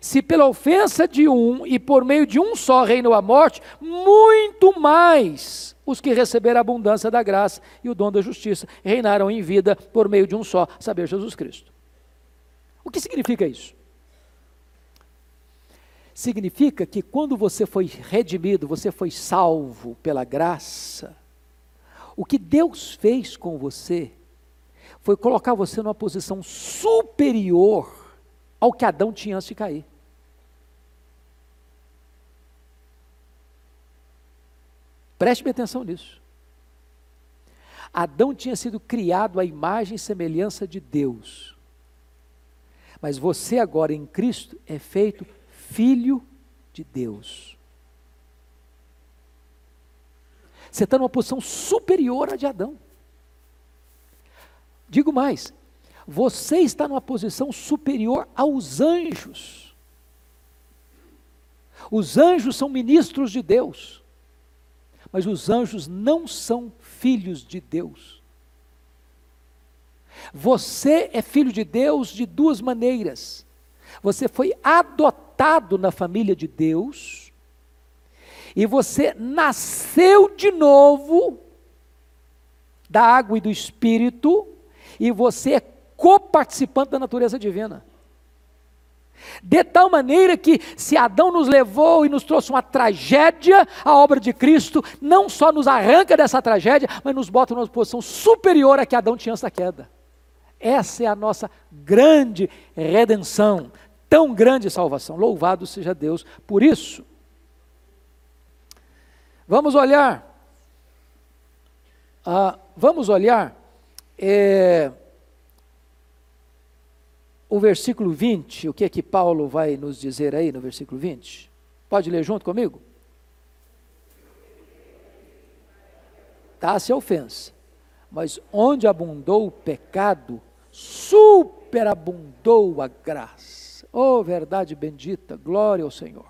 Se pela ofensa de um e por meio de um só reinou a morte, muito mais os que receberam a abundância da graça e o dom da justiça reinaram em vida por meio de um só, saber Jesus Cristo. O que significa isso? Significa que quando você foi redimido, você foi salvo pela graça, o que Deus fez com você foi colocar você numa posição superior ao que Adão tinha antes de cair. Preste atenção nisso. Adão tinha sido criado à imagem e semelhança de Deus. Mas você agora em Cristo é feito filho de Deus. Você está numa posição superior à de Adão. Digo mais, você está numa posição superior aos anjos. Os anjos são ministros de Deus, mas os anjos não são filhos de Deus. Você é filho de Deus de duas maneiras. Você foi adotado na família de Deus, e você nasceu de novo da água e do espírito, e você é coparticipante da natureza divina. De tal maneira que, se Adão nos levou e nos trouxe uma tragédia, a obra de Cristo não só nos arranca dessa tragédia, mas nos bota numa posição superior a que Adão tinha antes da queda. Essa é a nossa grande redenção tão grande salvação. Louvado seja Deus por isso. Vamos olhar, ah, vamos olhar é, o versículo 20, o que é que Paulo vai nos dizer aí no versículo 20? Pode ler junto comigo? Tá-se ofensa, mas onde abundou o pecado, superabundou a graça. Oh, verdade bendita, glória ao Senhor.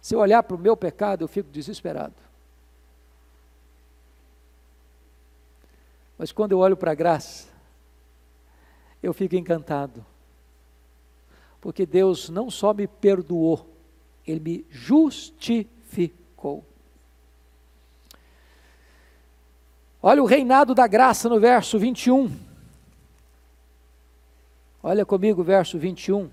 Se eu olhar para o meu pecado, eu fico desesperado. Mas quando eu olho para a graça, eu fico encantado. Porque Deus não só me perdoou, Ele me justificou. Olha o reinado da graça no verso 21. Olha comigo o verso 21.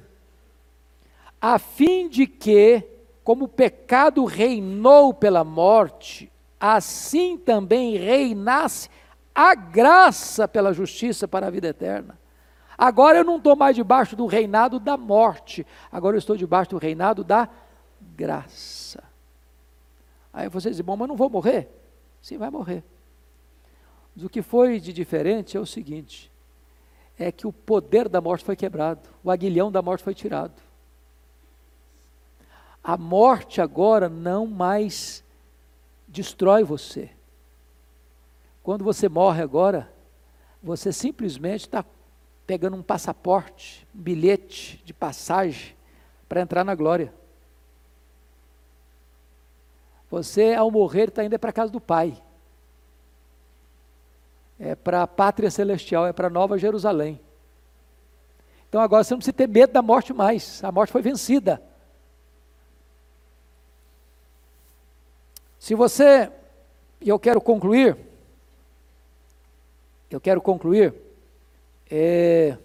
A fim de que, como o pecado reinou pela morte, assim também reinasse a graça pela justiça para a vida eterna. Agora eu não estou mais debaixo do reinado da morte, agora eu estou debaixo do reinado da graça. Aí vocês dizem, bom, mas não vou morrer? Sim, vai morrer. Mas o que foi de diferente é o seguinte: é que o poder da morte foi quebrado, o aguilhão da morte foi tirado. A morte agora não mais destrói você. Quando você morre agora, você simplesmente está pegando um passaporte, um bilhete de passagem para entrar na glória. Você, ao morrer, está indo para a casa do Pai é para a pátria celestial, é para Nova Jerusalém. Então agora você não precisa ter medo da morte mais, a morte foi vencida. Se você, e eu quero concluir, eu quero concluir, é,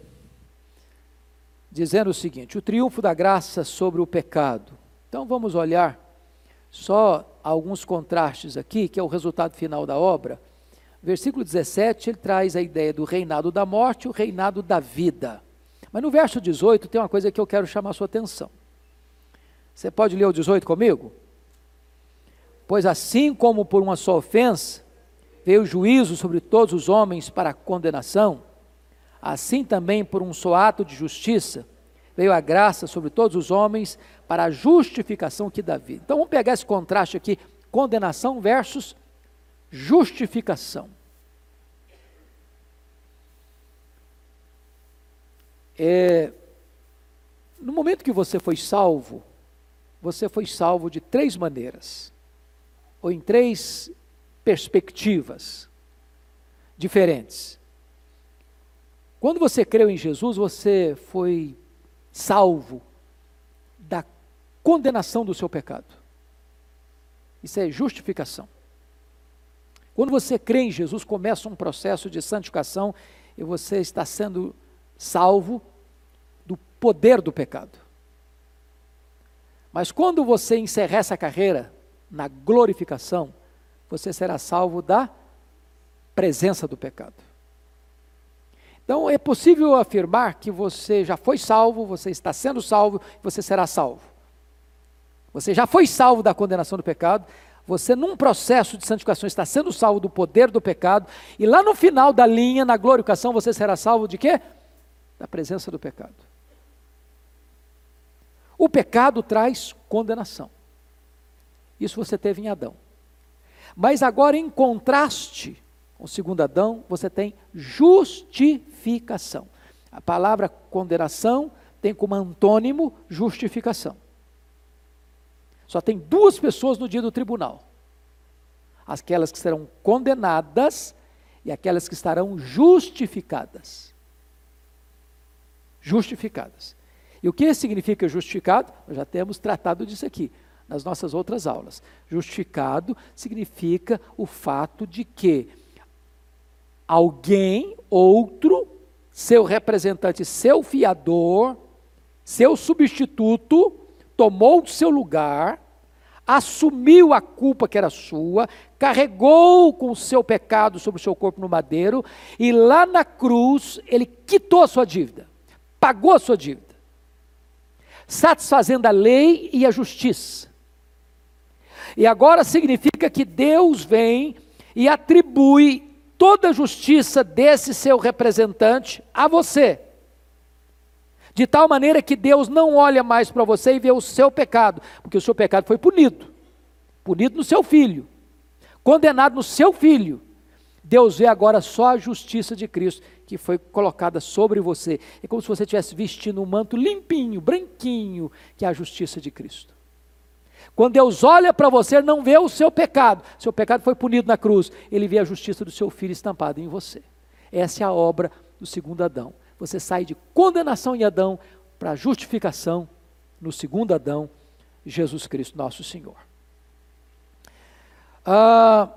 dizendo o seguinte: o triunfo da graça sobre o pecado. Então vamos olhar só alguns contrastes aqui, que é o resultado final da obra. Versículo 17, ele traz a ideia do reinado da morte o reinado da vida. Mas no verso 18 tem uma coisa que eu quero chamar a sua atenção. Você pode ler o 18 comigo? Pois assim como por uma só ofensa veio o juízo sobre todos os homens para condenação, assim também por um só ato de justiça veio a graça sobre todos os homens para a justificação que dá vida. Então vamos pegar esse contraste aqui, condenação versus justificação. É, no momento que você foi salvo, você foi salvo de três maneiras, ou em três perspectivas diferentes. Quando você creu em Jesus, você foi salvo da condenação do seu pecado. Isso é justificação. Quando você crê em Jesus, começa um processo de santificação e você está sendo salvo do poder do pecado. Mas quando você encerrar essa carreira na glorificação, você será salvo da presença do pecado. Então é possível afirmar que você já foi salvo, você está sendo salvo, você será salvo. Você já foi salvo da condenação do pecado, você num processo de santificação está sendo salvo do poder do pecado, e lá no final da linha, na glorificação, você será salvo de quê? Da presença do pecado. O pecado traz condenação. Isso você teve em Adão. Mas agora, em contraste com o segundo Adão, você tem justificação. A palavra condenação tem como antônimo justificação. Só tem duas pessoas no dia do tribunal: aquelas que serão condenadas e aquelas que estarão justificadas. Justificadas. E o que significa justificado? Nós já temos tratado disso aqui nas nossas outras aulas. Justificado significa o fato de que alguém, outro, seu representante, seu fiador, seu substituto, tomou o seu lugar, assumiu a culpa que era sua, carregou com o seu pecado sobre o seu corpo no madeiro, e lá na cruz ele quitou a sua dívida, pagou a sua dívida satisfazendo a lei e a justiça. E agora significa que Deus vem e atribui toda a justiça desse seu representante a você. De tal maneira que Deus não olha mais para você e vê o seu pecado, porque o seu pecado foi punido punido no seu filho, condenado no seu filho. Deus vê agora só a justiça de Cristo que foi colocada sobre você. É como se você estivesse vestindo um manto limpinho, branquinho, que é a justiça de Cristo. Quando Deus olha para você, não vê o seu pecado. Seu pecado foi punido na cruz. Ele vê a justiça do seu filho estampada em você. Essa é a obra do segundo Adão. Você sai de condenação em Adão para justificação no segundo Adão, Jesus Cristo, nosso Senhor. Ah,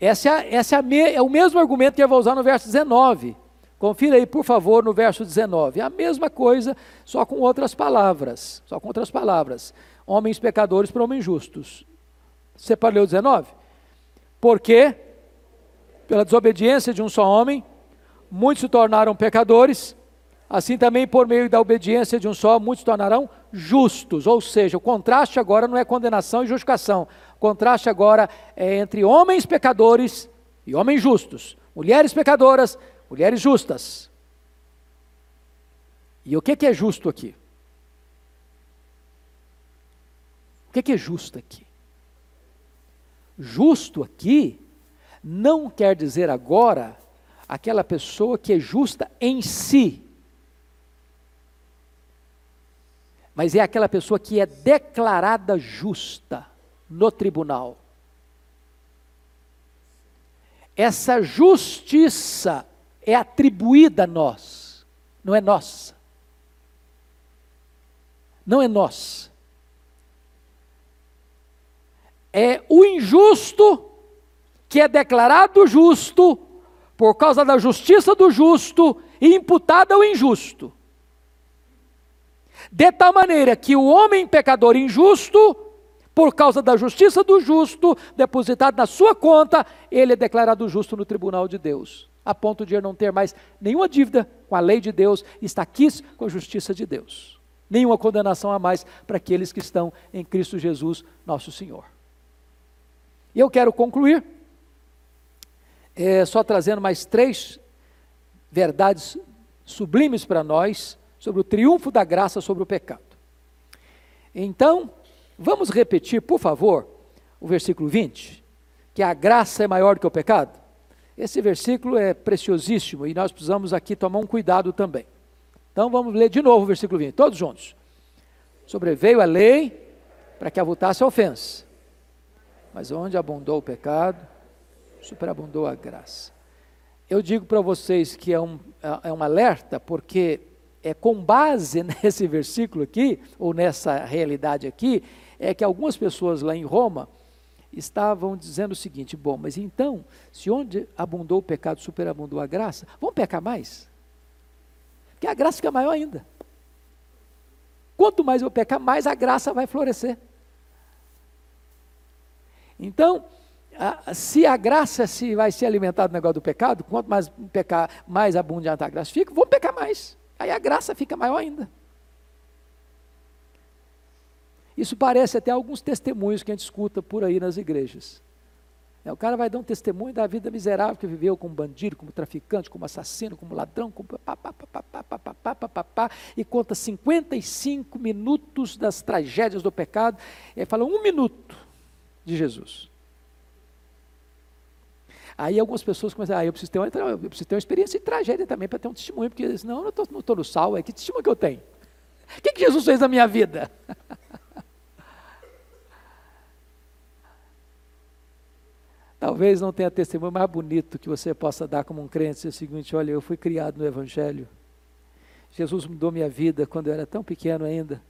essa, é, essa é, me, é, o mesmo argumento que eu vou usar no verso 19. Confira aí, por favor, no verso 19. É a mesma coisa, só com outras palavras. Só com outras palavras. Homens pecadores para homens justos. Você o 19? Porque, pela desobediência de um só homem, muitos se tornaram pecadores, assim também por meio da obediência de um só, muitos se tornarão justos. Ou seja, o contraste agora não é condenação e justificação contraste agora é entre homens pecadores e homens justos, mulheres pecadoras, mulheres justas. E o que, é justo aqui? O que é justo aqui? Justo aqui não quer dizer agora aquela pessoa que é justa em si, mas é aquela pessoa que é declarada justa no tribunal. Essa justiça é atribuída a nós, não é nossa. Não é nossa. É o injusto que é declarado justo por causa da justiça do justo imputada ao injusto. De tal maneira que o homem pecador injusto por causa da justiça do justo depositada na sua conta, ele é declarado justo no tribunal de Deus, a ponto de não ter mais nenhuma dívida com a lei de Deus, está aqui com a justiça de Deus. nenhuma condenação a mais para aqueles que estão em Cristo Jesus, nosso Senhor. E eu quero concluir, é, só trazendo mais três verdades sublimes para nós sobre o triunfo da graça sobre o pecado. Então, vamos repetir, por favor, o versículo 20, que a graça é maior do que o pecado. Esse versículo é preciosíssimo e nós precisamos aqui tomar um cuidado também. Então vamos ler de novo o versículo 20, todos juntos. Sobreveio a lei para que avultasse a ofensa, mas onde abundou o pecado, superabundou a graça. Eu digo para vocês que é um, é um alerta, porque é com base nesse versículo aqui, ou nessa realidade aqui, é que algumas pessoas lá em Roma estavam dizendo o seguinte: bom, mas então, se onde abundou o pecado, superabundou a graça, vamos pecar mais? Porque a graça fica maior ainda. Quanto mais eu pecar, mais a graça vai florescer. Então, se a graça se vai se alimentar do negócio do pecado, quanto mais pecar, mais abundante a graça fica, vamos pecar mais. Aí a graça fica maior ainda. Isso parece até alguns testemunhos que a gente escuta por aí nas igrejas. É, o cara vai dar um testemunho da vida miserável que viveu como bandido, como traficante, como assassino, como ladrão, como pá, pá, pá, pá, e conta 55 minutos das tragédias do pecado. E fala um minuto de Jesus. Aí algumas pessoas começam, ah, eu preciso ter uma, eu preciso ter uma experiência de tragédia também para ter um testemunho, porque senão eu não estou no sal, é que testemunho que eu tenho? O que, que Jesus fez na minha vida? Talvez não tenha testemunho mais bonito que você possa dar como um crente, é o seguinte, olha, eu fui criado no Evangelho. Jesus mudou minha vida quando eu era tão pequeno ainda.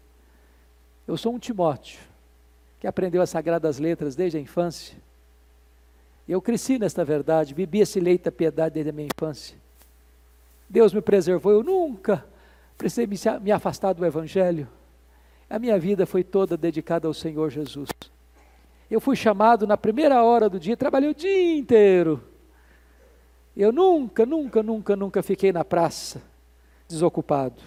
Eu sou um Timóteo, que aprendeu as sagradas letras desde a infância. Eu cresci nesta verdade, bebi esse leite da piedade desde a minha infância. Deus me preservou, eu nunca precisei me afastar do Evangelho. A minha vida foi toda dedicada ao Senhor Jesus. Eu fui chamado na primeira hora do dia, trabalhei o dia inteiro. Eu nunca, nunca, nunca, nunca fiquei na praça desocupado.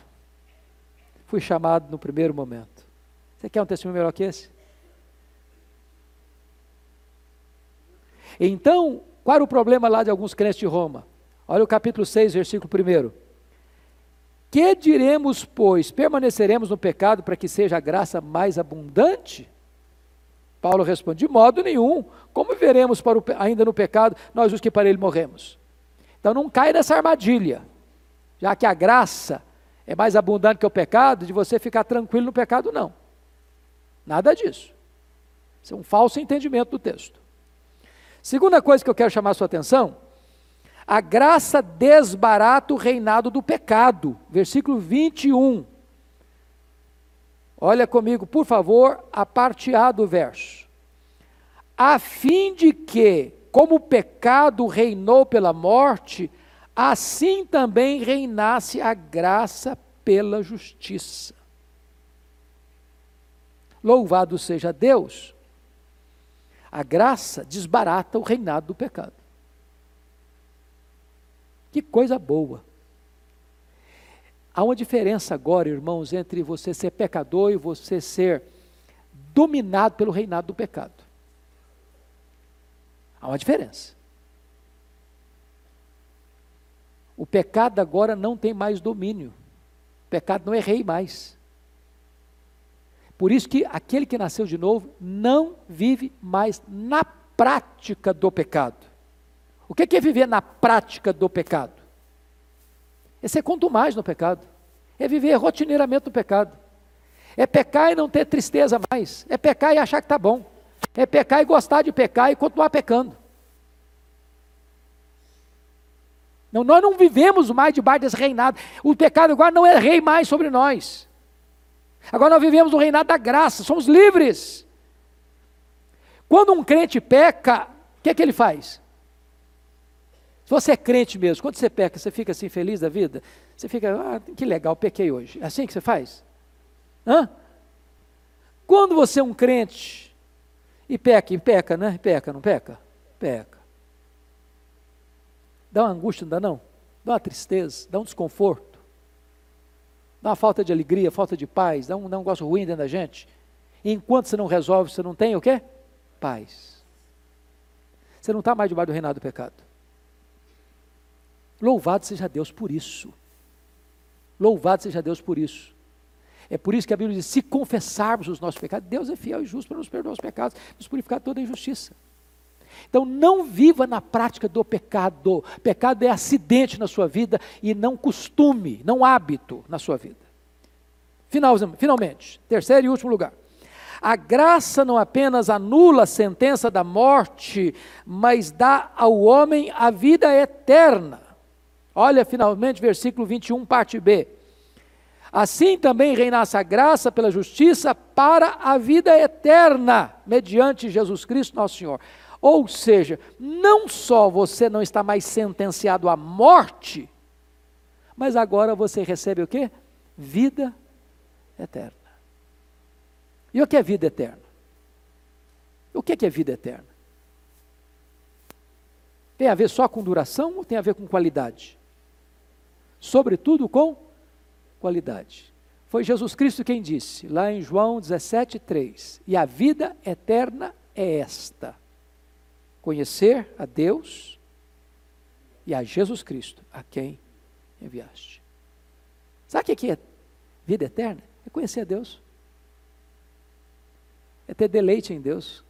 Fui chamado no primeiro momento. Você quer um testemunho melhor que esse? Então, qual era o problema lá de alguns crentes de Roma? Olha o capítulo 6, versículo 1. Que diremos, pois? Permaneceremos no pecado para que seja a graça mais abundante? Paulo responde: de modo nenhum. Como veremos o, ainda no pecado, nós os que para ele morremos? Então não cai nessa armadilha, já que a graça é mais abundante que o pecado, de você ficar tranquilo no pecado, não. Nada disso. Isso é um falso entendimento do texto. Segunda coisa que eu quero chamar a sua atenção, a graça desbarata o reinado do pecado. Versículo 21. Olha comigo, por favor, a parte A do verso. A fim de que, como o pecado reinou pela morte, assim também reinasse a graça pela justiça. Louvado seja Deus. A graça desbarata o reinado do pecado. Que coisa boa. Há uma diferença agora, irmãos, entre você ser pecador e você ser dominado pelo reinado do pecado. Há uma diferença. O pecado agora não tem mais domínio. O pecado não é rei mais. Por isso que aquele que nasceu de novo não vive mais na prática do pecado. O que é viver na prática do pecado? É ser mais no pecado. É viver rotineiramente no pecado. É pecar e não ter tristeza mais. É pecar e achar que está bom. É pecar e gostar de pecar e continuar pecando. Não, nós não vivemos mais debaixo desse reinado. O pecado agora não é rei mais sobre nós. Agora nós vivemos no reinado da graça, somos livres. Quando um crente peca, o que é que ele faz? Se você é crente mesmo, quando você peca, você fica assim feliz da vida? Você fica, ah, que legal, pequei hoje. É assim que você faz? Hã? Quando você é um crente e peca, e peca, né? Peca, não peca? Peca. Dá uma angústia, não dá não? Dá uma tristeza, dá um desconforto. Dá uma falta de alegria, falta de paz, dá um, negócio ruim dentro da gente. E enquanto você não resolve, você não tem o quê? Paz. Você não está mais debaixo do reinado do pecado. Louvado seja Deus por isso. Louvado seja Deus por isso. É por isso que a Bíblia diz: se confessarmos os nossos pecados, Deus é fiel e justo para nos perdoar os pecados, nos purificar toda a injustiça. Então não viva na prática do pecado. Pecado é acidente na sua vida e não costume, não hábito na sua vida. Final, finalmente, terceiro e último lugar. A graça não apenas anula a sentença da morte, mas dá ao homem a vida eterna. Olha finalmente versículo 21, parte B. Assim também reinasse a graça pela justiça para a vida eterna, mediante Jesus Cristo nosso Senhor. Ou seja, não só você não está mais sentenciado à morte, mas agora você recebe o que? Vida eterna. E o que é vida eterna? O que é vida eterna? Tem a ver só com duração ou tem a ver com qualidade? Sobretudo com qualidade. Foi Jesus Cristo quem disse, lá em João 17,3: E a vida eterna é esta conhecer a Deus e a Jesus Cristo, a quem enviaste. Sabe o que é vida eterna? É conhecer a Deus. É ter deleite em Deus.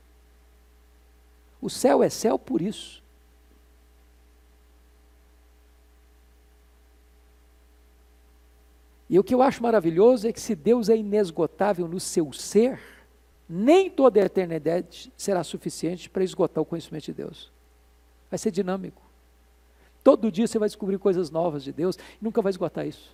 O céu é céu por isso. E o que eu acho maravilhoso é que se Deus é inesgotável no seu ser, nem toda a eternidade será suficiente para esgotar o conhecimento de Deus. Vai ser dinâmico. Todo dia você vai descobrir coisas novas de Deus e nunca vai esgotar isso.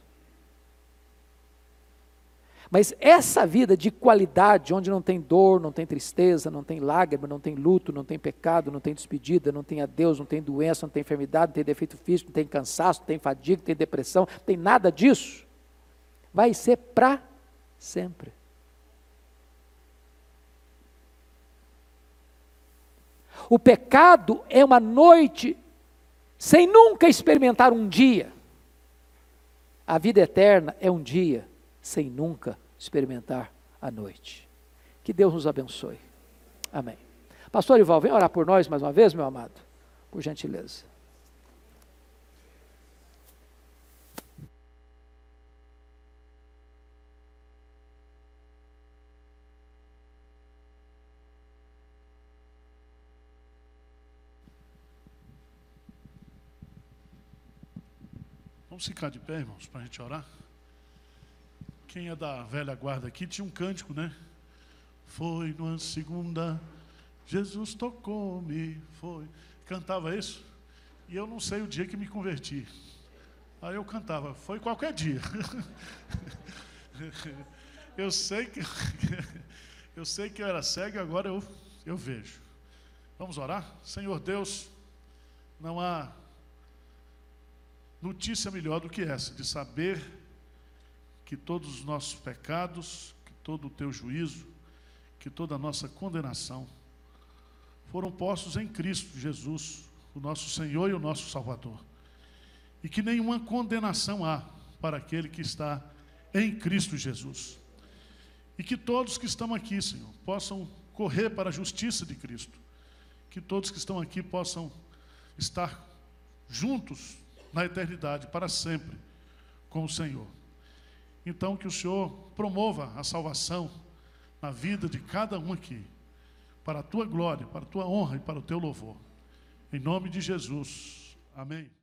Mas essa vida de qualidade, onde não tem dor, não tem tristeza, não tem lágrima, não tem luto, não tem pecado, não tem despedida, não tem adeus, não tem doença, não tem enfermidade, não tem defeito físico, não tem cansaço, não tem fadiga, não tem depressão, não tem nada disso, vai ser para sempre. O pecado é uma noite sem nunca experimentar um dia. A vida eterna é um dia sem nunca experimentar a noite. Que Deus nos abençoe. Amém. Pastor Ival, vem orar por nós mais uma vez, meu amado, por gentileza. Vamos ficar de pé, irmãos, para a gente orar? Quem é da velha guarda aqui tinha um cântico, né? Foi numa segunda, Jesus tocou-me, foi. Cantava isso? E eu não sei o dia que me converti. Aí eu cantava, foi qualquer dia. eu sei que eu sei que eu era cego, agora eu, eu vejo. Vamos orar? Senhor Deus, não há notícia melhor do que essa, de saber que todos os nossos pecados, que todo o teu juízo, que toda a nossa condenação foram postos em Cristo Jesus, o nosso Senhor e o nosso Salvador. E que nenhuma condenação há para aquele que está em Cristo Jesus. E que todos que estão aqui, Senhor, possam correr para a justiça de Cristo. Que todos que estão aqui possam estar juntos na eternidade, para sempre, com o Senhor. Então, que o Senhor promova a salvação na vida de cada um aqui, para a tua glória, para a tua honra e para o teu louvor. Em nome de Jesus. Amém.